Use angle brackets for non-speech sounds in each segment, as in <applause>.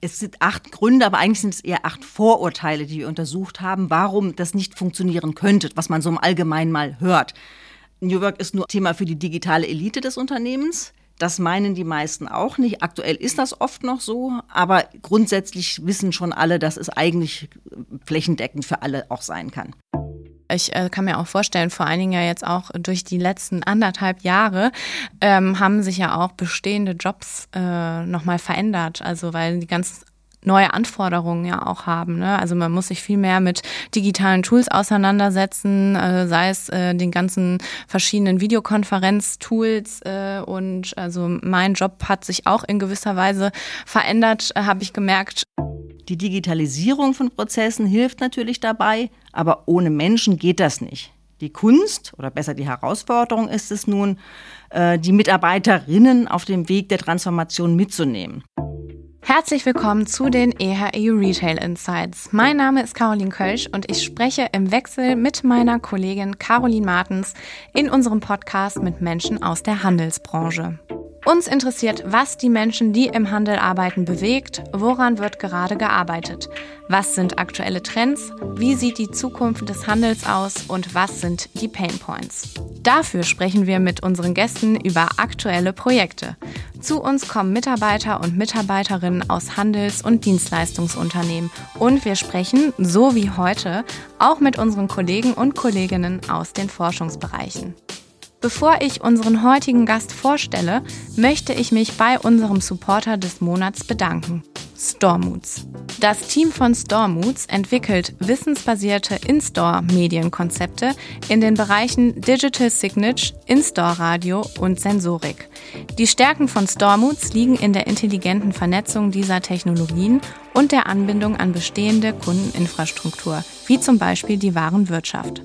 Es sind acht Gründe, aber eigentlich sind es eher acht Vorurteile, die wir untersucht haben, warum das nicht funktionieren könnte, was man so im Allgemeinen mal hört. New Work ist nur Thema für die digitale Elite des Unternehmens. Das meinen die meisten auch nicht. Aktuell ist das oft noch so, aber grundsätzlich wissen schon alle, dass es eigentlich flächendeckend für alle auch sein kann. Ich äh, kann mir auch vorstellen, vor allen Dingen ja jetzt auch durch die letzten anderthalb Jahre ähm, haben sich ja auch bestehende Jobs äh, nochmal verändert. Also weil die ganzen neue Anforderungen ja auch haben. Ne? Also man muss sich viel mehr mit digitalen Tools auseinandersetzen, äh, sei es äh, den ganzen verschiedenen Videokonferenz-Tools äh, und also mein Job hat sich auch in gewisser Weise verändert, äh, habe ich gemerkt. Die Digitalisierung von Prozessen hilft natürlich dabei, aber ohne Menschen geht das nicht. Die Kunst oder besser die Herausforderung ist es nun, äh, die Mitarbeiterinnen auf dem Weg der Transformation mitzunehmen. Herzlich willkommen zu den EHEU Retail Insights. Mein Name ist Caroline Kölsch und ich spreche im Wechsel mit meiner Kollegin Caroline Martens in unserem Podcast mit Menschen aus der Handelsbranche. Uns interessiert, was die Menschen, die im Handel arbeiten, bewegt, woran wird gerade gearbeitet, was sind aktuelle Trends, wie sieht die Zukunft des Handels aus und was sind die Pain Points. Dafür sprechen wir mit unseren Gästen über aktuelle Projekte. Zu uns kommen Mitarbeiter und Mitarbeiterinnen aus Handels- und Dienstleistungsunternehmen und wir sprechen, so wie heute, auch mit unseren Kollegen und Kolleginnen aus den Forschungsbereichen. Bevor ich unseren heutigen Gast vorstelle, möchte ich mich bei unserem Supporter des Monats bedanken. Stormoods. Das Team von Stormoods entwickelt wissensbasierte In-Store-Medienkonzepte in den Bereichen Digital Signage, In-Store-Radio und Sensorik. Die Stärken von Stormoods liegen in der intelligenten Vernetzung dieser Technologien und der Anbindung an bestehende Kundeninfrastruktur, wie zum Beispiel die Warenwirtschaft.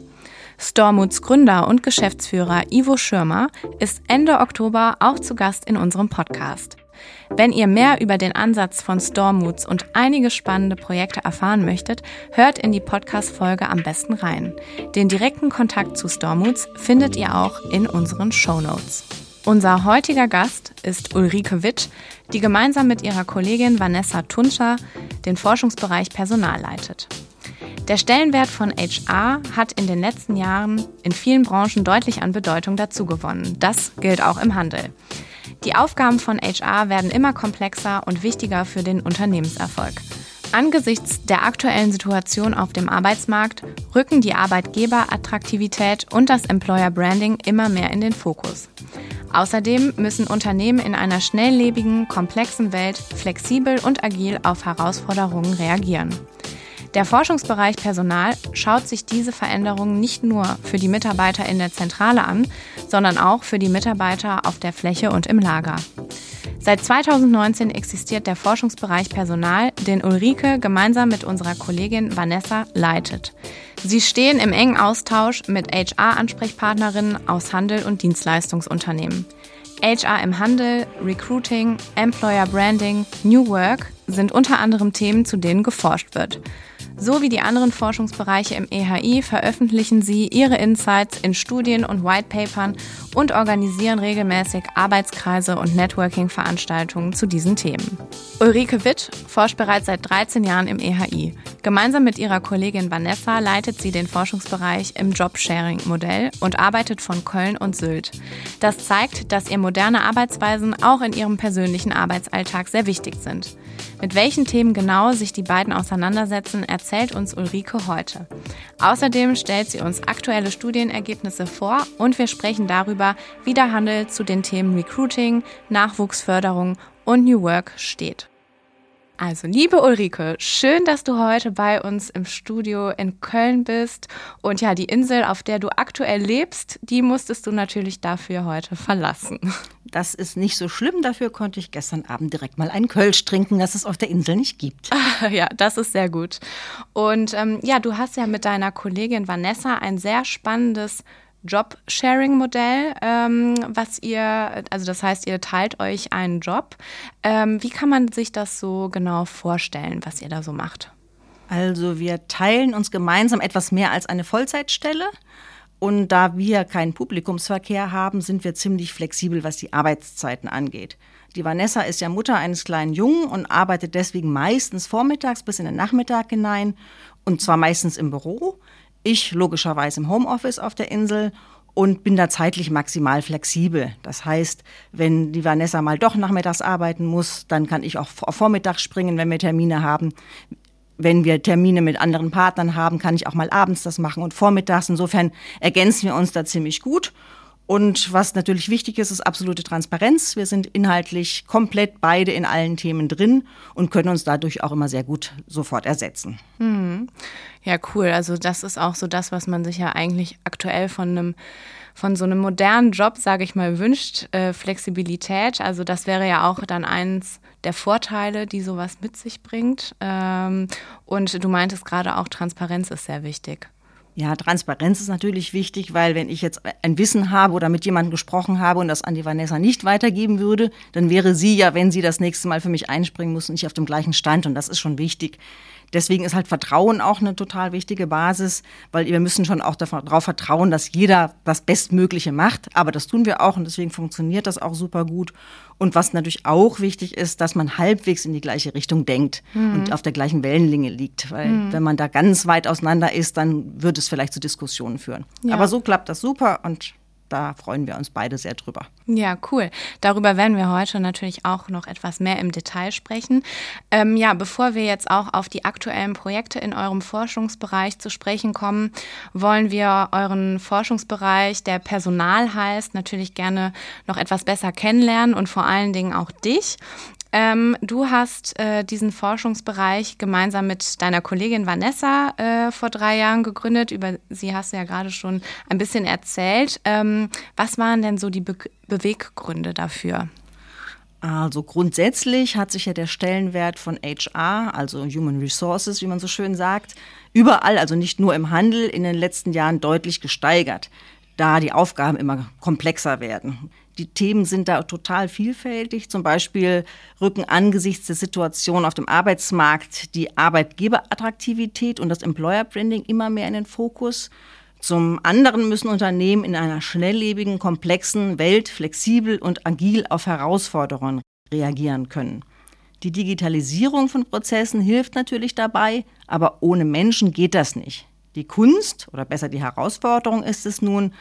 Stormoods Gründer und Geschäftsführer Ivo Schirmer ist Ende Oktober auch zu Gast in unserem Podcast. Wenn ihr mehr über den Ansatz von Stormoods und einige spannende Projekte erfahren möchtet, hört in die Podcast-Folge am besten rein. Den direkten Kontakt zu Stormoods findet ihr auch in unseren Show Notes. Unser heutiger Gast ist Ulrike Witt, die gemeinsam mit ihrer Kollegin Vanessa Tunscher den Forschungsbereich Personal leitet. Der Stellenwert von HR hat in den letzten Jahren in vielen Branchen deutlich an Bedeutung dazugewonnen. Das gilt auch im Handel. Die Aufgaben von HR werden immer komplexer und wichtiger für den Unternehmenserfolg. Angesichts der aktuellen Situation auf dem Arbeitsmarkt rücken die Arbeitgeberattraktivität und das Employer Branding immer mehr in den Fokus. Außerdem müssen Unternehmen in einer schnelllebigen, komplexen Welt flexibel und agil auf Herausforderungen reagieren. Der Forschungsbereich Personal schaut sich diese Veränderungen nicht nur für die Mitarbeiter in der Zentrale an, sondern auch für die Mitarbeiter auf der Fläche und im Lager. Seit 2019 existiert der Forschungsbereich Personal, den Ulrike gemeinsam mit unserer Kollegin Vanessa leitet. Sie stehen im engen Austausch mit HR-Ansprechpartnerinnen aus Handel und Dienstleistungsunternehmen. HR im Handel, Recruiting, Employer Branding, New Work sind unter anderem Themen, zu denen geforscht wird. So wie die anderen Forschungsbereiche im EHI veröffentlichen sie ihre Insights in Studien und Whitepapern und organisieren regelmäßig Arbeitskreise und Networking-Veranstaltungen zu diesen Themen. Ulrike Witt forscht bereits seit 13 Jahren im EHI. Gemeinsam mit ihrer Kollegin Vanessa leitet sie den Forschungsbereich im Jobsharing-Modell und arbeitet von Köln und Sylt. Das zeigt, dass ihr moderne Arbeitsweisen auch in ihrem persönlichen Arbeitsalltag sehr wichtig sind. Mit welchen Themen genau sich die beiden auseinandersetzen, erzählt uns Ulrike heute. Außerdem stellt sie uns aktuelle Studienergebnisse vor und wir sprechen darüber, wie der Handel zu den Themen Recruiting, Nachwuchsförderung und New Work steht. Also, liebe Ulrike, schön, dass du heute bei uns im Studio in Köln bist. Und ja, die Insel, auf der du aktuell lebst, die musstest du natürlich dafür heute verlassen. Das ist nicht so schlimm. Dafür konnte ich gestern Abend direkt mal einen Kölsch trinken, das es auf der Insel nicht gibt. <laughs> Ja, das ist sehr gut. Und ähm, ja, du hast ja mit deiner Kollegin Vanessa ein sehr spannendes Job-Sharing-Modell, ähm, was ihr, also das heißt, ihr teilt euch einen Job. Ähm, wie kann man sich das so genau vorstellen, was ihr da so macht? Also wir teilen uns gemeinsam etwas mehr als eine Vollzeitstelle. Und da wir keinen Publikumsverkehr haben, sind wir ziemlich flexibel, was die Arbeitszeiten angeht. Die Vanessa ist ja Mutter eines kleinen Jungen und arbeitet deswegen meistens vormittags bis in den Nachmittag hinein und zwar meistens im Büro. Ich logischerweise im Homeoffice auf der Insel und bin da zeitlich maximal flexibel. Das heißt, wenn die Vanessa mal doch nachmittags arbeiten muss, dann kann ich auch vormittags springen, wenn wir Termine haben. Wenn wir Termine mit anderen Partnern haben, kann ich auch mal abends das machen und vormittags. Insofern ergänzen wir uns da ziemlich gut. Und was natürlich wichtig ist, ist absolute Transparenz. Wir sind inhaltlich komplett beide in allen Themen drin und können uns dadurch auch immer sehr gut sofort ersetzen. Hm. Ja, cool. Also das ist auch so das, was man sich ja eigentlich aktuell von einem von so einem modernen Job, sage ich mal, wünscht, äh, Flexibilität. Also das wäre ja auch dann eins der Vorteile, die sowas mit sich bringt. Ähm, und du meintest gerade auch, Transparenz ist sehr wichtig. Ja, Transparenz ist natürlich wichtig, weil wenn ich jetzt ein Wissen habe oder mit jemandem gesprochen habe und das an die Vanessa nicht weitergeben würde, dann wäre sie ja, wenn sie das nächste Mal für mich einspringen muss, nicht auf dem gleichen Stand. Und das ist schon wichtig. Deswegen ist halt Vertrauen auch eine total wichtige Basis, weil wir müssen schon auch darauf vertrauen, dass jeder das Bestmögliche macht. Aber das tun wir auch und deswegen funktioniert das auch super gut. Und was natürlich auch wichtig ist, dass man halbwegs in die gleiche Richtung denkt mhm. und auf der gleichen Wellenlänge liegt. Weil mhm. wenn man da ganz weit auseinander ist, dann würde es vielleicht zu Diskussionen führen. Ja. Aber so klappt das super und da freuen wir uns beide sehr drüber. Ja, cool. Darüber werden wir heute natürlich auch noch etwas mehr im Detail sprechen. Ähm, ja, bevor wir jetzt auch auf die aktuellen Projekte in eurem Forschungsbereich zu sprechen kommen, wollen wir euren Forschungsbereich, der Personal heißt, natürlich gerne noch etwas besser kennenlernen und vor allen Dingen auch dich. Ähm, du hast äh, diesen Forschungsbereich gemeinsam mit deiner Kollegin Vanessa äh, vor drei Jahren gegründet. Über sie hast du ja gerade schon ein bisschen erzählt. Ähm, was waren denn so die Be Beweggründe dafür? Also grundsätzlich hat sich ja der Stellenwert von HR, also Human Resources, wie man so schön sagt, überall, also nicht nur im Handel, in den letzten Jahren deutlich gesteigert, da die Aufgaben immer komplexer werden. Die Themen sind da total vielfältig. Zum Beispiel rücken angesichts der Situation auf dem Arbeitsmarkt die Arbeitgeberattraktivität und das Employer Branding immer mehr in den Fokus. Zum anderen müssen Unternehmen in einer schnelllebigen, komplexen Welt flexibel und agil auf Herausforderungen reagieren können. Die Digitalisierung von Prozessen hilft natürlich dabei, aber ohne Menschen geht das nicht. Die Kunst oder besser die Herausforderung ist es nun,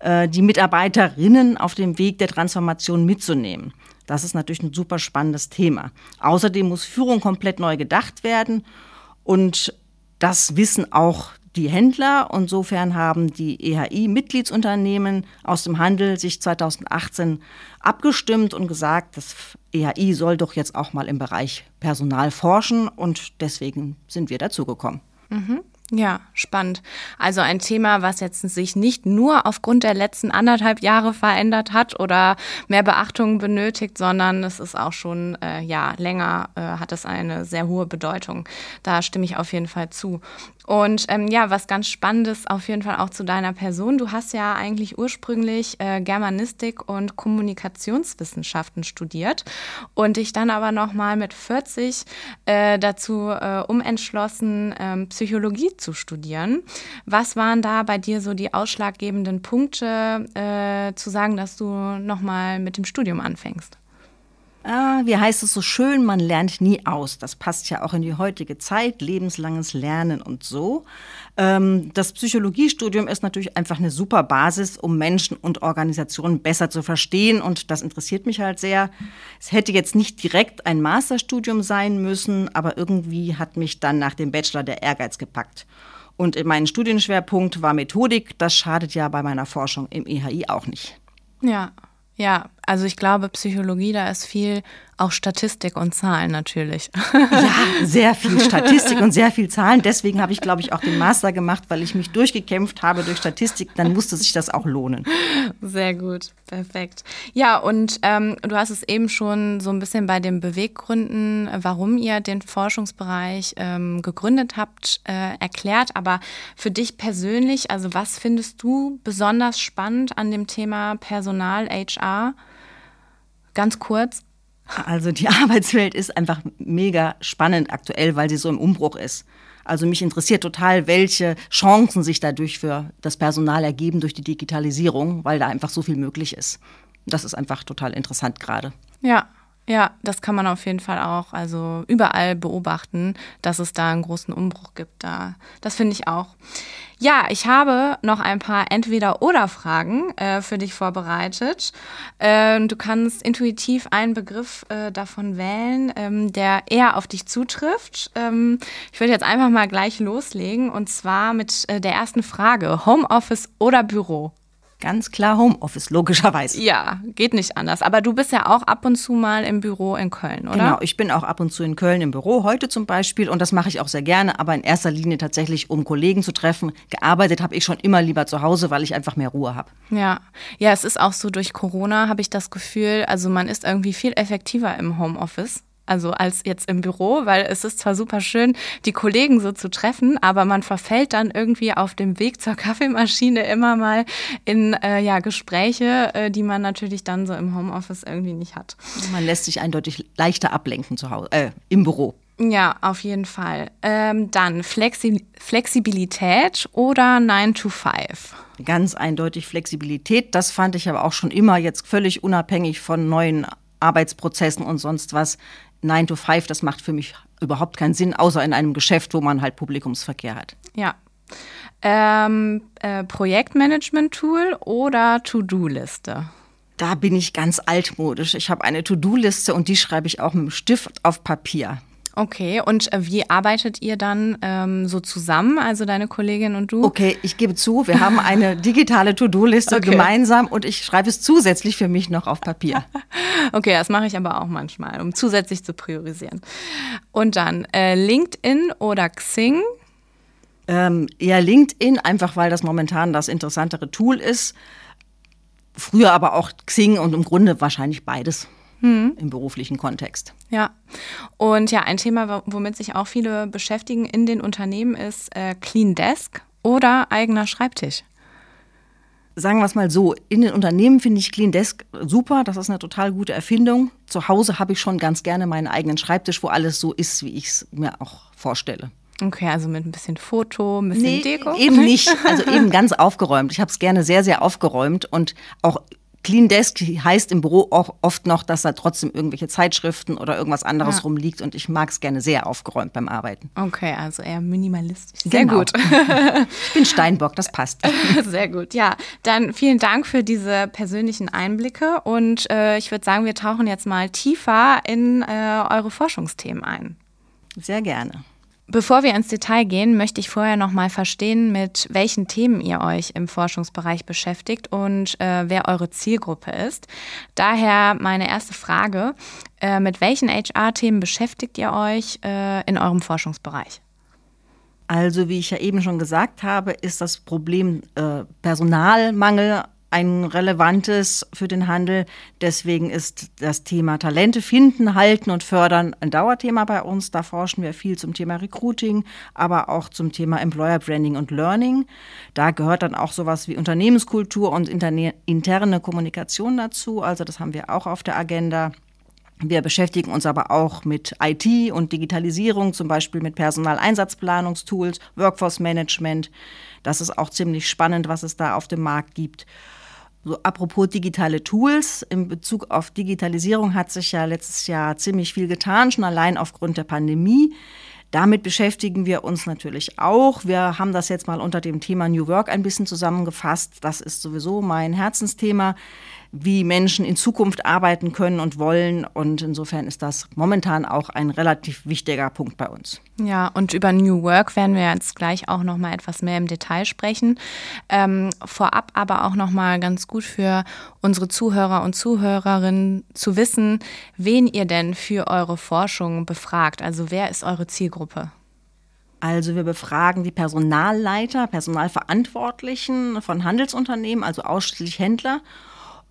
äh, die Mitarbeiterinnen auf dem Weg der Transformation mitzunehmen. Das ist natürlich ein super spannendes Thema. Außerdem muss Führung komplett neu gedacht werden und das wissen auch die Händler. Insofern haben die EHI-Mitgliedsunternehmen aus dem Handel sich 2018 abgestimmt und gesagt, das EHI soll doch jetzt auch mal im Bereich Personal forschen und deswegen sind wir dazugekommen. Mhm. Ja, spannend. Also ein Thema, was jetzt sich nicht nur aufgrund der letzten anderthalb Jahre verändert hat oder mehr Beachtung benötigt, sondern es ist auch schon äh, ja länger äh, hat es eine sehr hohe Bedeutung. Da stimme ich auf jeden Fall zu. Und ähm, ja, was ganz Spannendes auf jeden Fall auch zu deiner Person. Du hast ja eigentlich ursprünglich äh, Germanistik und Kommunikationswissenschaften studiert und dich dann aber nochmal mit 40 äh, dazu äh, umentschlossen, ähm, Zu studieren. Was waren da bei dir so die ausschlaggebenden Punkte, äh, zu sagen, dass du nochmal mit dem Studium anfängst? Ah, wie heißt es so schön, man lernt nie aus. Das passt ja auch in die heutige Zeit, lebenslanges Lernen und so. Ähm, das Psychologiestudium ist natürlich einfach eine super Basis, um Menschen und Organisationen besser zu verstehen und das interessiert mich halt sehr. Es hätte jetzt nicht direkt ein Masterstudium sein müssen, aber irgendwie hat mich dann nach dem Bachelor der Ehrgeiz gepackt. Und mein Studienschwerpunkt war Methodik. Das schadet ja bei meiner Forschung im EHI auch nicht. Ja, ja, also ich glaube, Psychologie, da ist viel auch Statistik und Zahlen natürlich. Ja, <laughs> sehr viel Statistik und sehr viel Zahlen. Deswegen habe ich, glaube ich, auch den Master gemacht, weil ich mich durchgekämpft habe durch Statistik. Dann musste sich das auch lohnen. Sehr gut, perfekt. Ja, und ähm, du hast es eben schon so ein bisschen bei den Beweggründen, warum ihr den Forschungsbereich ähm, gegründet habt, äh, erklärt. Aber für dich persönlich, also was findest du besonders spannend an dem Thema Personal HR? Ganz kurz. Also die <laughs> Arbeitswelt ist einfach mega spannend aktuell, weil sie so im Umbruch ist. Also mich interessiert total, welche Chancen sich dadurch für das Personal ergeben durch die Digitalisierung, weil da einfach so viel möglich ist. Das ist einfach total interessant gerade. Ja, Ja, das kann man auf jeden Fall auch, also überall beobachten, dass es da einen großen Umbruch gibt. Da, das finde ich auch. Ja, ich habe noch ein paar Entweder-Oder-Fragen äh, für dich vorbereitet. Ähm, du kannst intuitiv einen Begriff äh, davon wählen, ähm, der eher auf dich zutrifft. Ähm, ich würde jetzt einfach mal gleich loslegen und zwar mit äh, der ersten Frage. Homeoffice oder Büro? Ganz klar Homeoffice, logischerweise. Ja, geht nicht anders. Aber du bist ja auch ab und zu mal im Büro in Köln, oder? Genau, ich bin auch ab und zu in Köln im Büro, heute zum Beispiel. Und das mache ich auch sehr gerne, aber in erster Linie tatsächlich, um Kollegen zu treffen. Gearbeitet habe ich schon immer lieber zu Hause, weil ich einfach mehr Ruhe habe. Ja, ja, es ist auch so, durch Corona habe ich das Gefühl, also man ist irgendwie viel effektiver im Homeoffice also als jetzt im Büro, weil es ist zwar super schön, die Kollegen so zu treffen, aber man verfällt dann irgendwie auf dem Weg zur Kaffeemaschine immer mal in äh, ja, Gespräche, äh, die man natürlich dann so im Homeoffice irgendwie nicht hat. Man lässt sich eindeutig leichter ablenken zu Hause, äh, im Büro. Ja, auf jeden Fall. Ähm, dann Flexi Flexibilität oder 9 to 5? Ganz eindeutig Flexibilität. Das fand ich aber auch schon immer jetzt völlig unabhängig von neuen Arbeitsprozessen und sonst was. 9 to 5, das macht für mich überhaupt keinen Sinn, außer in einem Geschäft, wo man halt Publikumsverkehr hat. Ja. Ähm, äh, Projektmanagement-Tool oder To-Do-Liste? Da bin ich ganz altmodisch. Ich habe eine To-Do-Liste und die schreibe ich auch mit dem Stift auf Papier. Okay, und äh, wie arbeitet ihr dann ähm, so zusammen, also deine Kollegin und du? Okay, ich gebe zu, wir haben eine <laughs> digitale To-Do-Liste okay. gemeinsam und ich schreibe es zusätzlich für mich noch auf Papier. <laughs> okay, das mache ich aber auch manchmal, um zusätzlich zu priorisieren. Und dann äh, LinkedIn oder Xing? Ähm, eher LinkedIn, einfach weil das momentan das interessantere Tool ist. Früher aber auch Xing und im Grunde wahrscheinlich beides hm. im beruflichen Kontext. Ja, und ja, ein Thema, womit sich auch viele beschäftigen in den Unternehmen, ist äh, Clean Desk oder eigener Schreibtisch. Sagen wir es mal so, in den Unternehmen finde ich Clean Desk super, das ist eine total gute Erfindung. Zu Hause habe ich schon ganz gerne meinen eigenen Schreibtisch, wo alles so ist, wie ich es mir auch vorstelle. Okay, also mit ein bisschen Foto, ein bisschen nee, Deko? Eben nicht. <laughs> Also eben ganz aufgeräumt. Ich habe es gerne sehr, sehr aufgeräumt und auch Clean Desk heißt im Büro auch oft noch, dass da trotzdem irgendwelche Zeitschriften oder irgendwas anderes ja. rumliegt und ich mag es gerne sehr aufgeräumt beim Arbeiten. Okay, also eher minimalistisch. Sehr genau. gut. <laughs> ich bin Steinbock, das passt. <laughs> Sehr gut. Ja, dann vielen Dank für diese persönlichen Einblicke und äh, ich würde sagen, wir tauchen jetzt mal tiefer in äh, eure Forschungsthemen ein. Sehr gerne. Bevor wir ins Detail gehen, möchte ich vorher noch mal verstehen, mit welchen Themen ihr euch im Forschungsbereich beschäftigt und äh, wer eure Zielgruppe ist. Daher meine erste Frage: äh, Mit welchen HR-Themen beschäftigt ihr euch äh, in eurem Forschungsbereich? Also, wie ich ja eben schon gesagt habe, ist das Problem äh, Personalmangel ein relevantes für den Handel. Deswegen ist das Thema Talente finden, halten und fördern ein Dauerthema bei uns. Da forschen wir viel zum Thema Recruiting, aber auch zum Thema Employer Branding und Learning. Da gehört dann auch sowas wie Unternehmenskultur und interne Kommunikation dazu. Also das haben wir auch auf der Agenda. Wir beschäftigen uns aber auch mit IT und Digitalisierung, zum Beispiel mit Personaleinsatzplanungstools, Workforce Management. Das ist auch ziemlich spannend, was es da auf dem Markt gibt. So, apropos digitale Tools, in Bezug auf Digitalisierung hat sich ja letztes Jahr ziemlich viel getan, schon allein aufgrund der Pandemie. Damit beschäftigen wir uns natürlich auch. Wir haben das jetzt mal unter dem Thema New Work ein bisschen zusammengefasst. Das ist sowieso mein Herzensthema wie Menschen in Zukunft arbeiten können und wollen. Und insofern ist das momentan auch ein relativ wichtiger Punkt bei uns. Ja, und über New Work werden wir jetzt gleich auch noch mal etwas mehr im Detail sprechen. Ähm, vorab aber auch noch mal ganz gut für unsere Zuhörer und Zuhörerinnen zu wissen, wen ihr denn für eure Forschung befragt. Also wer ist eure Zielgruppe? Also wir befragen die Personalleiter, Personalverantwortlichen von Handelsunternehmen, also ausschließlich Händler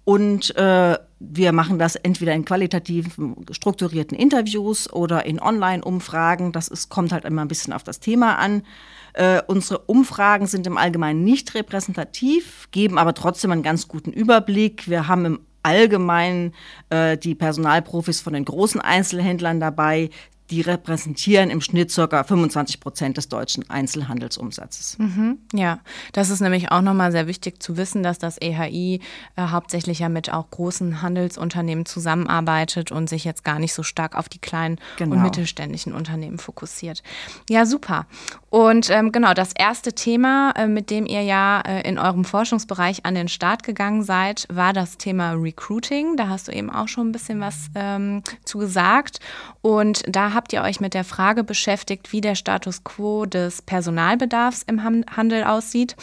und äh, wir machen das entweder in qualitativen, strukturierten Interviews oder in Online-Umfragen. Das ist, kommt halt immer ein bisschen auf das Thema an. Äh, unsere Umfragen sind im Allgemeinen nicht repräsentativ, geben aber trotzdem einen ganz guten Überblick. Wir haben im Allgemeinen äh, die Personalprofis von den großen Einzelhändlern dabei, die repräsentieren im Schnitt ca. 25 Prozent des deutschen Einzelhandelsumsatzes. Mhm, ja, das ist nämlich auch nochmal sehr wichtig zu wissen, dass das EHI äh, hauptsächlich ja mit auch großen Handelsunternehmen zusammenarbeitet und sich jetzt gar nicht so stark auf die kleinen genau. und mittelständischen Unternehmen fokussiert. Ja, super. Und ähm, genau, das erste Thema, äh, mit dem ihr ja äh, in eurem Forschungsbereich an den Start gegangen seid, war das Thema Recruiting. Da hast du eben auch schon ein bisschen was ähm, zu gesagt. Und da habt ihr euch mit der Frage beschäftigt, wie der Status quo des Personalbedarfs im Handel aussieht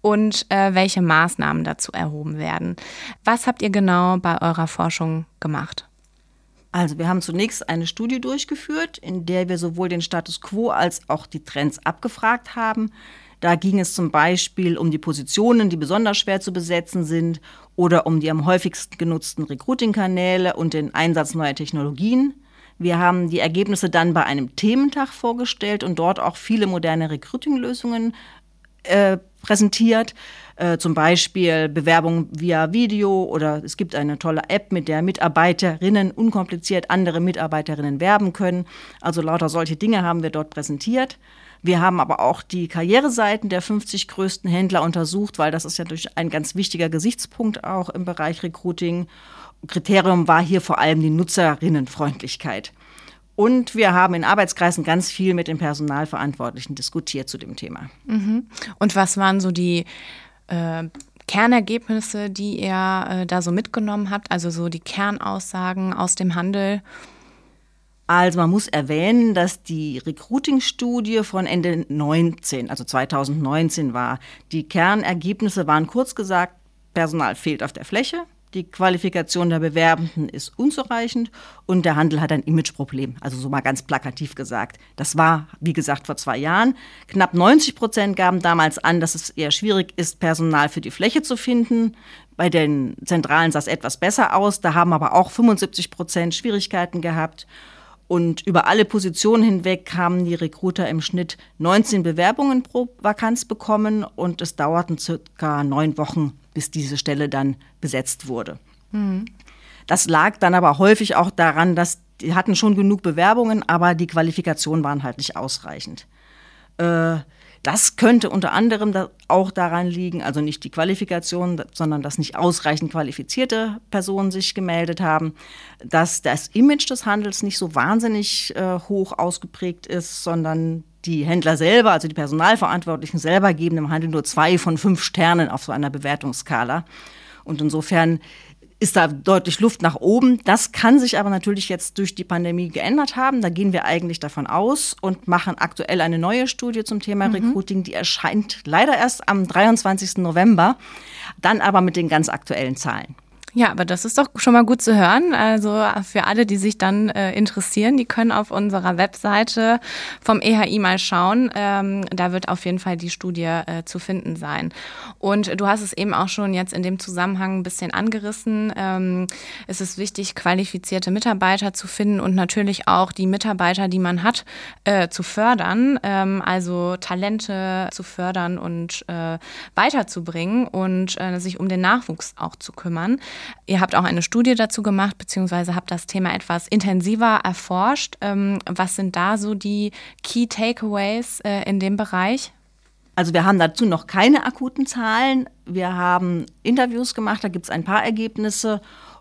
und äh, welche Maßnahmen dazu erhoben werden. Was habt ihr genau bei eurer Forschung gemacht? Also wir haben zunächst eine Studie durchgeführt, in der wir sowohl den Status quo als auch die Trends abgefragt haben. Da ging es zum Beispiel um die Positionen, die besonders schwer zu besetzen sind oder um die am häufigsten genutzten Recruiting-Kanäle und den Einsatz neuer Technologien. Wir haben die Ergebnisse dann bei einem Thementag vorgestellt und dort auch viele moderne Recruiting-Lösungen äh, präsentiert. Äh, zum Beispiel Bewerbung via Video oder es gibt eine tolle App, mit der Mitarbeiterinnen unkompliziert andere Mitarbeiterinnen werben können. Also lauter solche Dinge haben wir dort präsentiert. Wir haben aber auch die Karriereseiten der 50 größten Händler untersucht, weil das ist ja durch ein ganz wichtiger Gesichtspunkt auch im Bereich Recruiting. Kriterium war hier vor allem die Nutzerinnenfreundlichkeit. Und wir haben in Arbeitskreisen ganz viel mit den Personalverantwortlichen diskutiert zu dem Thema. Mhm. Und was waren so die äh, Kernergebnisse, die ihr äh, da so mitgenommen habt? Also so die Kernaussagen aus dem Handel? Also man muss erwähnen, dass die Recruiting-Studie von Ende 19, also 2019 war. Die Kernergebnisse waren kurz gesagt, Personal fehlt auf der Fläche, die Qualifikation der Bewerbenden ist unzureichend und der Handel hat ein Imageproblem, also so mal ganz plakativ gesagt. Das war, wie gesagt, vor zwei Jahren. Knapp 90 Prozent gaben damals an, dass es eher schwierig ist, Personal für die Fläche zu finden. Bei den Zentralen sah es etwas besser aus, da haben aber auch 75 Prozent Schwierigkeiten gehabt. Und über alle Positionen hinweg haben die Recruiter im Schnitt 19 Bewerbungen pro Vakanz bekommen und es dauerten circa neun Wochen, bis diese Stelle dann besetzt wurde. Mhm. Das lag dann aber häufig auch daran, dass die hatten schon genug Bewerbungen, aber die Qualifikationen waren halt nicht ausreichend. Äh, das könnte unter anderem auch daran liegen, also nicht die Qualifikation, sondern dass nicht ausreichend qualifizierte Personen sich gemeldet haben, dass das Image des Handels nicht so wahnsinnig äh, hoch ausgeprägt ist, sondern die Händler selber, also die Personalverantwortlichen selber, geben im Handel nur zwei von fünf Sternen auf so einer Bewertungsskala. Und insofern ist da deutlich Luft nach oben. Das kann sich aber natürlich jetzt durch die Pandemie geändert haben. Da gehen wir eigentlich davon aus und machen aktuell eine neue Studie zum Thema mhm. Recruiting. Die erscheint leider erst am 23. November, dann aber mit den ganz aktuellen Zahlen. Ja, aber das ist doch schon mal gut zu hören. Also für alle, die sich dann äh, interessieren, die können auf unserer Webseite vom EHI mal schauen. Ähm, da wird auf jeden Fall die Studie äh, zu finden sein. Und du hast es eben auch schon jetzt in dem Zusammenhang ein bisschen angerissen. Ähm, es ist wichtig, qualifizierte Mitarbeiter zu finden und natürlich auch die Mitarbeiter, die man hat, äh, zu fördern. Ähm, also Talente zu fördern und äh, weiterzubringen und äh, sich um den Nachwuchs auch zu kümmern. Ihr habt auch eine Studie dazu gemacht, beziehungsweise habt das Thema etwas intensiver erforscht. Ähm, was sind da so die Key Takeaways äh, in dem Bereich? Also wir haben dazu noch keine akuten Zahlen. Wir haben Interviews gemacht, da gibt es ein paar Ergebnisse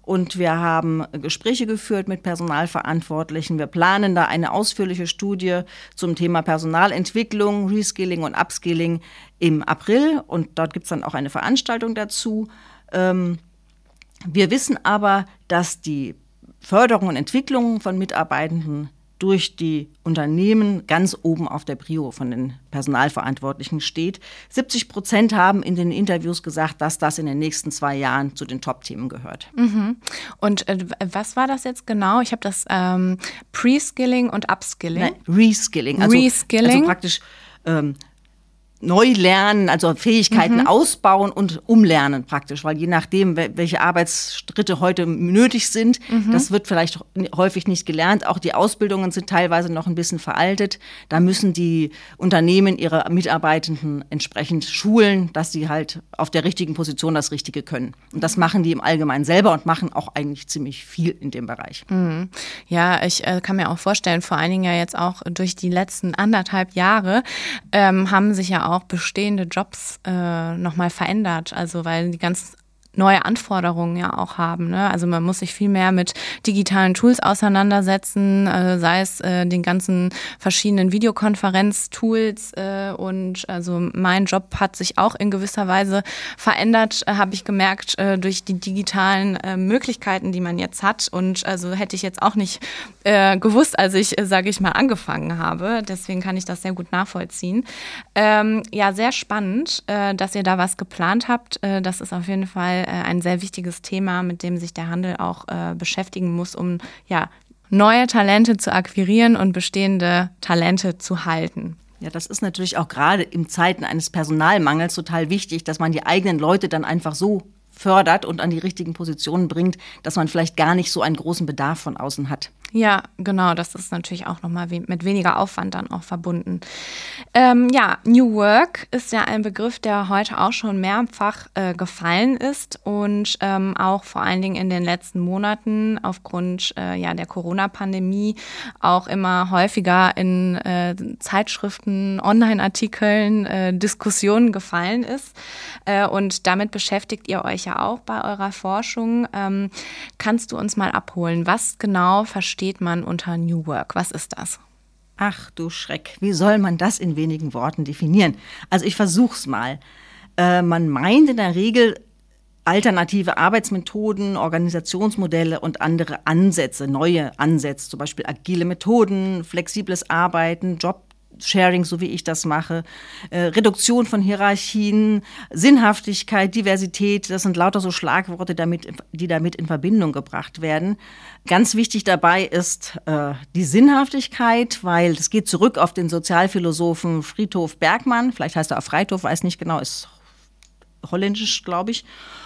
und wir haben Gespräche geführt mit Personalverantwortlichen. Wir planen da eine ausführliche Studie zum Thema Personalentwicklung, Reskilling und Upskilling im April und dort gibt es dann auch eine Veranstaltung dazu. Ähm, wir wissen aber, dass die Förderung und Entwicklung von Mitarbeitenden durch die Unternehmen ganz oben auf der Prio von den Personalverantwortlichen steht. 70 Prozent haben in den Interviews gesagt, dass das in den nächsten zwei Jahren zu den Top-Themen gehört. Mhm. Und äh, was war das jetzt genau? Ich habe das ähm, Pre-Skilling und Upskilling. Nein, Reskilling. Also, Reskilling. Also praktisch ähm, neu lernen, also Fähigkeiten mhm. ausbauen und umlernen praktisch, weil je nachdem, welche Arbeitsstritte heute nötig sind, mhm. das wird vielleicht häufig nicht gelernt. Auch die Ausbildungen sind teilweise noch ein bisschen veraltet. Da müssen die Unternehmen ihre Mitarbeitenden entsprechend schulen, dass sie halt auf der richtigen Position das Richtige können. Und das machen die im Allgemeinen selber und machen auch eigentlich ziemlich viel in dem Bereich. Mhm. Ja, ich äh, kann mir auch vorstellen, vor allen Dingen ja jetzt auch durch die letzten anderthalb Jahre ähm, haben sich ja auch bestehende Jobs äh, nochmal verändert. Also weil die ganzen neue Anforderungen ja auch haben. Ne? Also man muss sich viel mehr mit digitalen Tools auseinandersetzen, äh, sei es äh, den ganzen verschiedenen Videokonferenz-Tools äh, und also mein Job hat sich auch in gewisser Weise verändert, äh, habe ich gemerkt, äh, durch die digitalen äh, Möglichkeiten, die man jetzt hat und also hätte ich jetzt auch nicht äh, gewusst, als ich, äh, sage ich mal, angefangen habe. Deswegen kann ich das sehr gut nachvollziehen. Ähm, ja, sehr spannend, äh, dass ihr da was geplant habt. Äh, das ist auf jeden Fall äh, ein sehr wichtiges Thema, mit dem sich der Handel auch äh, beschäftigen muss, um ja, neue Talente zu akquirieren und bestehende Talente zu halten. Ja, das ist natürlich auch gerade in Zeiten eines Personalmangels total wichtig, dass man die eigenen Leute dann einfach so fördert und an die richtigen Positionen bringt, dass man vielleicht gar nicht so einen großen Bedarf von außen hat. Ja, genau, das ist natürlich auch nochmal we mit weniger Aufwand dann auch verbunden. Ähm, ja, New Work ist ja ein Begriff, der heute auch schon mehrfach äh, gefallen ist und ähm, auch vor allen Dingen in den letzten Monaten aufgrund äh, ja, der Corona-Pandemie auch immer häufiger in äh, Zeitschriften, Online-Artikeln, äh, Diskussionen gefallen ist. Äh, und damit beschäftigt ihr euch ja auch bei eurer Forschung. Ähm, kannst du uns mal abholen, was genau versteht versteht man unter New Work? Was ist das? Ach du Schreck, wie soll man das in wenigen Worten definieren? Also ich versuch's mal. Äh, man meint in der Regel alternative Arbeitsmethoden, Organisationsmodelle und andere Ansätze, neue Ansätze, zum Beispiel agile Methoden, flexibles Arbeiten, Job Sharing, so wie ich das mache, äh, Reduktion von Hierarchien, Sinnhaftigkeit, Diversität, das sind lauter so Schlagworte, damit, die damit in Verbindung gebracht werden. Ganz wichtig dabei ist äh, die Sinnhaftigkeit, weil es geht zurück auf den Sozialphilosophen Friedhof Bergmann, vielleicht heißt er auch Freithof, weiß nicht genau, ist holländisch, glaube ich.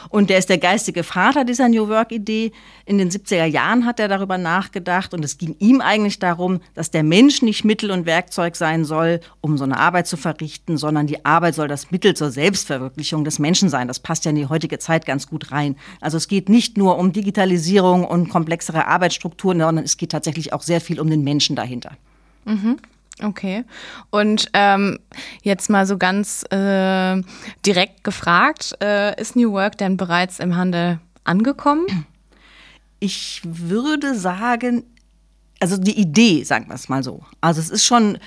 Und der ist der geistige Vater dieser New Work-Idee. In den 70er Jahren hat er darüber nachgedacht und es ging ihm eigentlich darum, dass der Mensch nicht Mittel und Werkzeug sein soll, um so eine Arbeit zu verrichten, sondern die Arbeit soll das Mittel zur Selbstverwirklichung des Menschen sein. Das passt ja in die heutige Zeit ganz gut rein. Also es geht nicht nur um Digitalisierung und komplexere Arbeitsstrukturen, sondern es geht tatsächlich auch sehr viel um den Menschen dahinter. Mhm. Okay. Und ähm, jetzt mal so ganz äh, direkt gefragt, äh, ist New Work denn bereits im Handel angekommen? Ich würde sagen, also die Idee, sagen wir es mal so. Also es ist schon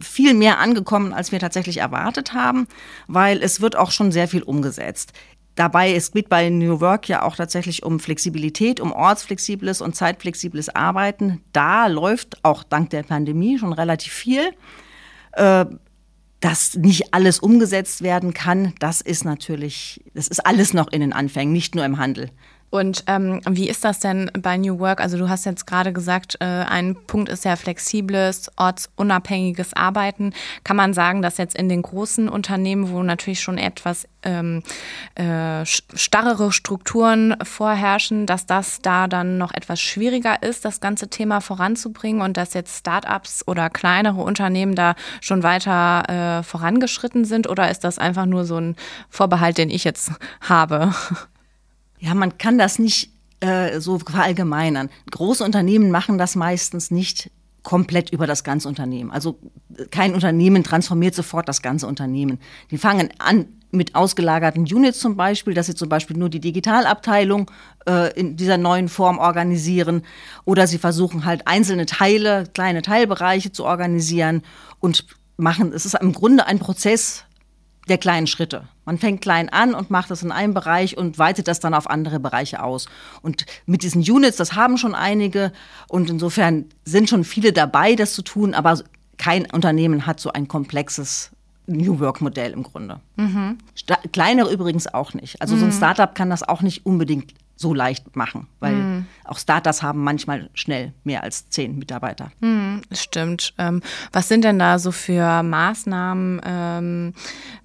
viel mehr angekommen, als wir tatsächlich erwartet haben, weil es wird auch schon sehr viel umgesetzt. Dabei es geht bei New Work ja auch tatsächlich um Flexibilität, um ortsflexibles und zeitflexibles Arbeiten. Da läuft auch dank der Pandemie schon relativ viel. Äh, dass nicht alles umgesetzt werden kann, das ist natürlich, das ist alles noch in den Anfängen, nicht nur im Handel. Und ähm, wie ist das denn bei New Work? Also du hast jetzt gerade gesagt, äh, ein Punkt ist ja flexibles, ortsunabhängiges Arbeiten. Kann man sagen, dass jetzt in den großen Unternehmen, wo natürlich schon etwas ähm, äh, starrere Strukturen vorherrschen, dass das da dann noch etwas schwieriger ist, das ganze Thema voranzubringen und dass jetzt Startups oder kleinere Unternehmen da schon weiter äh, vorangeschritten sind? Oder ist das einfach nur so ein Vorbehalt, den ich jetzt <laughs> habe? Ja, man kann das nicht äh, so verallgemeinern. Große Unternehmen machen das meistens nicht komplett über das ganze Unternehmen. Also kein Unternehmen transformiert sofort das ganze Unternehmen. Die fangen an mit ausgelagerten Units zum Beispiel, dass sie zum Beispiel nur die Digitalabteilung äh, in dieser neuen Form organisieren oder sie versuchen halt einzelne Teile, kleine Teilbereiche zu organisieren und machen, es ist im Grunde ein Prozess, der kleinen Schritte. Man fängt klein an und macht das in einem Bereich und weitet das dann auf andere Bereiche aus. Und mit diesen Units, das haben schon einige und insofern sind schon viele dabei, das zu tun, aber kein Unternehmen hat so ein komplexes New Work Modell im Grunde. Mhm. Kleinere übrigens auch nicht. Also so ein mhm. Startup kann das auch nicht unbedingt so leicht machen, weil mhm. auch Startups haben manchmal schnell mehr als zehn Mitarbeiter. Mhm, stimmt. Ähm, was sind denn da so für Maßnahmen ähm,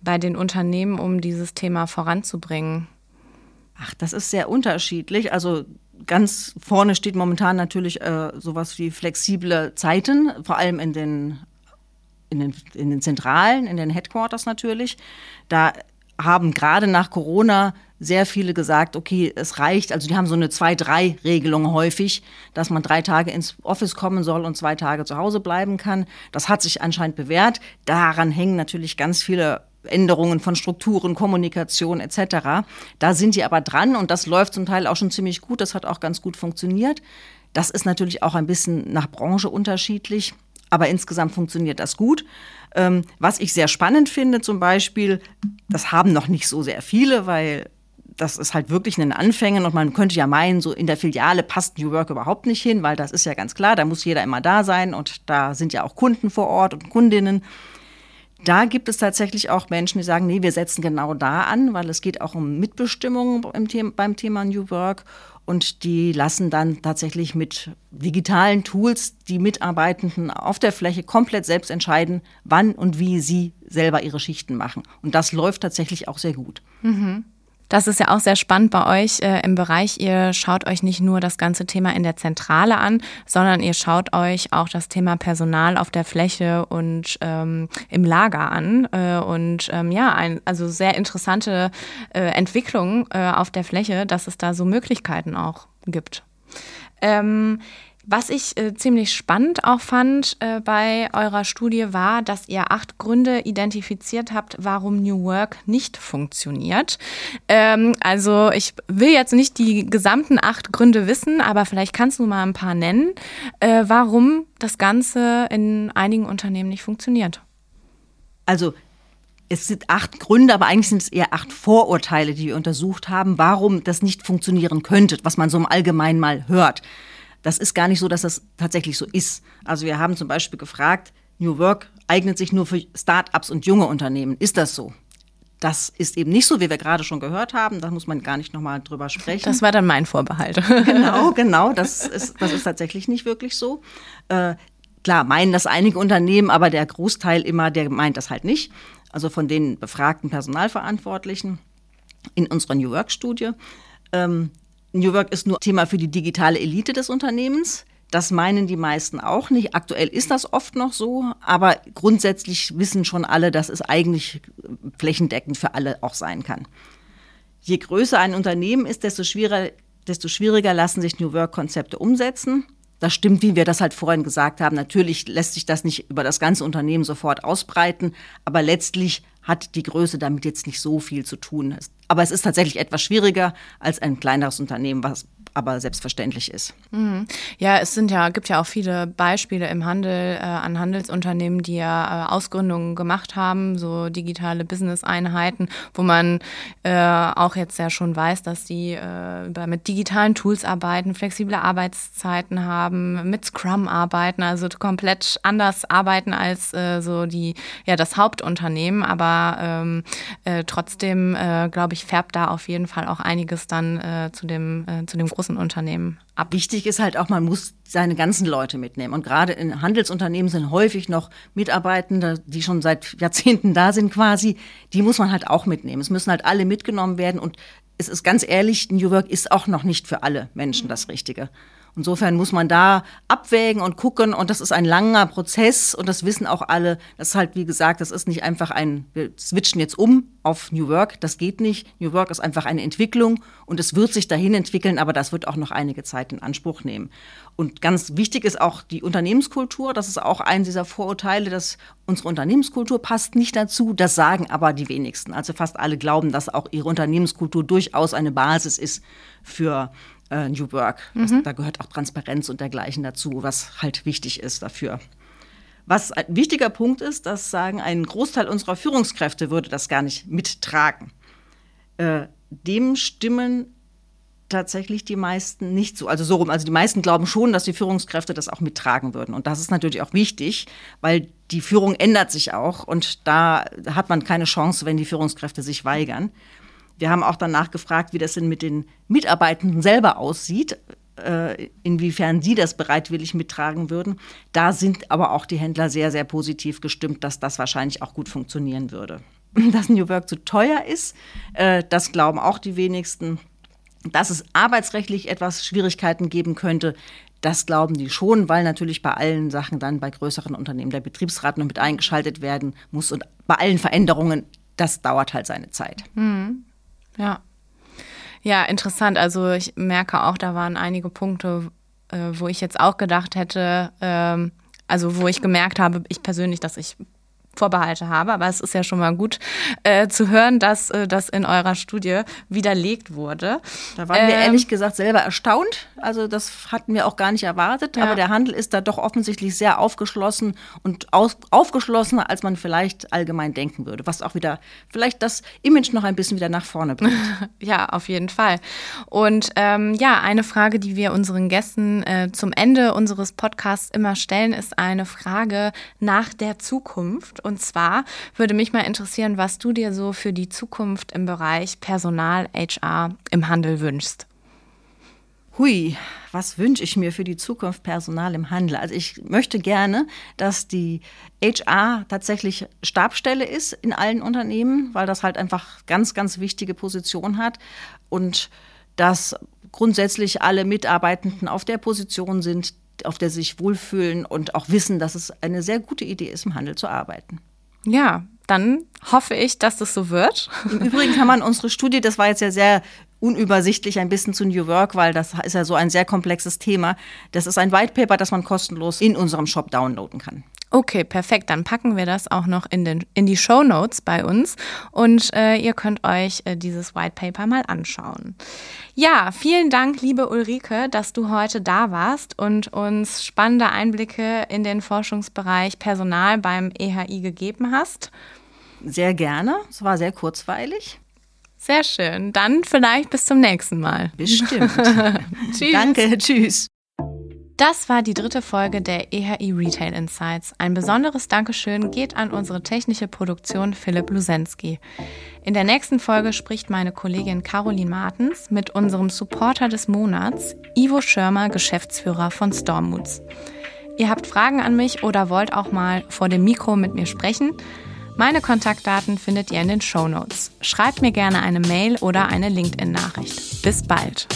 bei den Unternehmen, um dieses Thema voranzubringen? Ach, das ist sehr unterschiedlich. Also ganz vorne steht momentan natürlich äh, sowas wie flexible Zeiten, vor allem in den, in den, in den Zentralen, in den Headquarters natürlich. Da haben gerade nach Corona sehr viele gesagt, okay, es reicht. Also die haben so eine Zwei-Drei-Regelung häufig, dass man drei Tage ins Office kommen soll und zwei Tage zu Hause bleiben kann. Das hat sich anscheinend bewährt. Daran hängen natürlich ganz viele Änderungen von Strukturen, Kommunikation etc. Da sind die aber dran und das läuft zum Teil auch schon ziemlich gut. Das hat auch ganz gut funktioniert. Das ist natürlich auch ein bisschen nach Branche unterschiedlich, aber insgesamt funktioniert das gut. Ähm, was ich sehr spannend finde zum Beispiel, das haben noch nicht so sehr viele, weil das ist halt wirklich in den Anfängen und man könnte ja meinen, so in der Filiale passt New Work überhaupt nicht hin, weil das ist ja ganz klar, da muss jeder immer da sein und da sind ja auch Kunden vor Ort und Kundinnen. Da gibt es tatsächlich auch Menschen, die sagen, nee, wir setzen genau da an, weil es geht auch um Mitbestimmung Thema, beim Thema New Work und die lassen dann tatsächlich mit digitalen Tools die Mitarbeitenden auf der Fläche komplett selbst entscheiden, wann und wie sie selber ihre Schichten machen. Und das läuft tatsächlich auch sehr gut. Mhm. Das ist ja auch sehr spannend bei euch äh, im Bereich. Ihr schaut euch nicht nur das ganze Thema in der Zentrale an, sondern ihr schaut euch auch das Thema Personal auf der Fläche und ähm, im Lager an. Äh, und ähm, ja, ein, also sehr interessante äh, Entwicklung äh, auf der Fläche, dass es da so Möglichkeiten auch gibt. Ähm, was ich äh, ziemlich spannend auch fand äh, bei eurer Studie war, dass ihr acht Gründe identifiziert habt, warum New Work nicht funktioniert. Ähm, also ich will jetzt nicht die gesamten acht Gründe wissen, aber vielleicht kannst du mal ein paar nennen, äh, warum das Ganze in einigen Unternehmen nicht funktioniert. Also es sind acht Gründe, aber eigentlich sind es eher acht Vorurteile, die wir untersucht haben, warum das nicht funktionieren könnte, was man so im Allgemeinen mal hört. Das ist gar nicht so, dass das tatsächlich so ist. Also wir haben zum Beispiel gefragt, New Work eignet sich nur für Start-ups und junge Unternehmen. Ist das so? Das ist eben nicht so, wie wir gerade schon gehört haben. Da muss man gar nicht nochmal drüber sprechen. Das war dann mein Vorbehalt. <laughs> genau, <laughs> genau. Das ist, das ist tatsächlich nicht wirklich so. Äh, klar, meinen das einige Unternehmen, aber der Großteil immer, der meint das halt nicht. Also von den befragten Personalverantwortlichen in unserer New Work-Studie. Ähm, New Work ist nur Thema für die digitale Elite des Unternehmens. Das meinen die meisten auch nicht. Aktuell ist das oft noch so, aber grundsätzlich wissen schon alle, dass es eigentlich flächendeckend für alle auch sein kann. Je größer ein Unternehmen ist, desto schwieriger, desto schwieriger lassen sich New Work-Konzepte umsetzen. Das stimmt, wie wir das halt vorhin gesagt haben. Natürlich lässt sich das nicht über das ganze Unternehmen sofort ausbreiten, aber letztlich hat die Größe damit jetzt nicht so viel zu tun. Aber es ist tatsächlich etwas schwieriger als ein kleineres Unternehmen, was aber selbstverständlich ist. Mhm. Ja, es sind ja, gibt ja auch viele Beispiele im Handel äh, an Handelsunternehmen, die ja äh, Ausgründungen gemacht haben, so digitale Business-Einheiten, wo man äh, auch jetzt ja schon weiß, dass die äh, mit digitalen Tools arbeiten, flexible Arbeitszeiten haben, mit Scrum arbeiten, also komplett anders arbeiten als äh, so die, ja, das Hauptunternehmen. Aber ähm, äh, trotzdem, glaube ich, färbt da auf jeden Fall auch einiges dann zu dem, zu dem großen Unternehmen ab. Wichtig ist halt auch, man muss seine ganzen Leute mitnehmen. Und gerade in Handelsunternehmen sind häufig noch Mitarbeitende, die schon seit Jahrzehnten da sind quasi. Die muss man halt auch mitnehmen. Es müssen halt alle mitgenommen werden. Und es ist ganz ehrlich, New Work ist auch noch nicht für alle Menschen das Richtige. Insofern muss man da abwägen und gucken und das ist ein langer Prozess und das wissen auch alle. Das ist halt, wie gesagt, das ist nicht einfach ein, wir switchen jetzt um auf New Work, das geht nicht. New Work ist einfach eine Entwicklung und es wird sich dahin entwickeln, aber das wird auch noch einige Zeit in Anspruch nehmen. Und ganz wichtig ist auch die Unternehmenskultur. Das ist auch ein dieser Vorurteile, dass unsere Unternehmenskultur passt nicht dazu. Das sagen aber die wenigsten. Also fast alle glauben, dass auch ihre Unternehmenskultur durchaus eine Basis ist für äh, New Work. Das, mhm. Da gehört auch Transparenz und dergleichen dazu, was halt wichtig ist dafür. Was ein wichtiger Punkt ist, dass sagen, ein Großteil unserer Führungskräfte würde das gar nicht mittragen. Äh, dem stimmen tatsächlich die meisten nicht so. Also so rum. Also die meisten glauben schon, dass die Führungskräfte das auch mittragen würden. Und das ist natürlich auch wichtig, weil die Führung ändert sich auch und da hat man keine Chance, wenn die Führungskräfte sich weigern. Wir haben auch danach gefragt, wie das denn mit den Mitarbeitenden selber aussieht, äh, inwiefern sie das bereitwillig mittragen würden. Da sind aber auch die Händler sehr, sehr positiv gestimmt, dass das wahrscheinlich auch gut funktionieren würde. <laughs> Dass New Work zu teuer ist, äh, das glauben auch die wenigsten. Dass es arbeitsrechtlich etwas Schwierigkeiten geben könnte, das glauben die schon, weil natürlich bei allen Sachen dann bei größeren Unternehmen der Betriebsrat noch mit eingeschaltet werden muss und bei allen Veränderungen, das dauert halt seine Zeit. Mhm. Ja. Ja, interessant. Also ich merke auch, da waren einige Punkte, äh, wo ich jetzt auch gedacht hätte, ähm, also wo ich gemerkt habe, ich persönlich, dass ich Vorbehalte habe. Aber es ist ja schon mal gut äh, zu hören, dass äh, das in eurer Studie widerlegt wurde. Da waren wir ähm, ehrlich gesagt selber erstaunt. Also das hatten wir auch gar nicht erwartet. Ja. Aber der Handel ist da doch offensichtlich sehr aufgeschlossen und aus, aufgeschlossener, als man vielleicht allgemein denken würde. Was auch wieder vielleicht das Image noch ein bisschen wieder nach vorne bringt. <laughs> ja, auf jeden Fall. Und ähm, ja, eine Frage, die wir unseren Gästen äh, zum Ende unseres Podcasts immer stellen, ist eine Frage nach der Zukunft. Und zwar würde mich mal interessieren, was du dir so für die Zukunft im Bereich Personal, HR im Handel wünschst. Hui, was wünsche ich mir für die Zukunft Personal im Handel? Also ich möchte gerne, dass die HR tatsächlich Stabstelle ist in allen Unternehmen, weil das halt einfach ganz, ganz wichtige Position hat und dass grundsätzlich alle Mitarbeitenden auf der Position sind, auf der sie sich wohlfühlen und auch wissen, dass es eine sehr gute Idee ist, im Handel zu arbeiten. Ja, dann hoffe ich, dass das so wird. Im Übrigen kann man unsere Studie, das war jetzt ja sehr unübersichtlich ein bisschen zu New Work, weil das ist ja so ein sehr komplexes Thema. Das ist ein White Paper, das man kostenlos in unserem Shop downloaden kann. Okay, perfekt. Dann packen wir das auch noch in, den, in die Show Notes bei uns und äh, ihr könnt euch äh, dieses White Paper mal anschauen. Ja, vielen Dank, liebe Ulrike, dass du heute da warst und uns spannende Einblicke in den Forschungsbereich Personal beim EHI gegeben hast. Sehr gerne. Es war sehr kurzweilig. Sehr schön. Dann vielleicht bis zum nächsten Mal. Bestimmt. <laughs> tschüss. Danke, tschüss. Das war die dritte Folge der EHI Retail Insights. Ein besonderes Dankeschön geht an unsere technische Produktion Philipp Lusensky. In der nächsten Folge spricht meine Kollegin Caroline Martens mit unserem Supporter des Monats, Ivo Schirmer, Geschäftsführer von Stormoods. Ihr habt Fragen an mich oder wollt auch mal vor dem Mikro mit mir sprechen? Meine Kontaktdaten findet ihr in den Show Notes. Schreibt mir gerne eine Mail oder eine LinkedIn-Nachricht. Bis bald!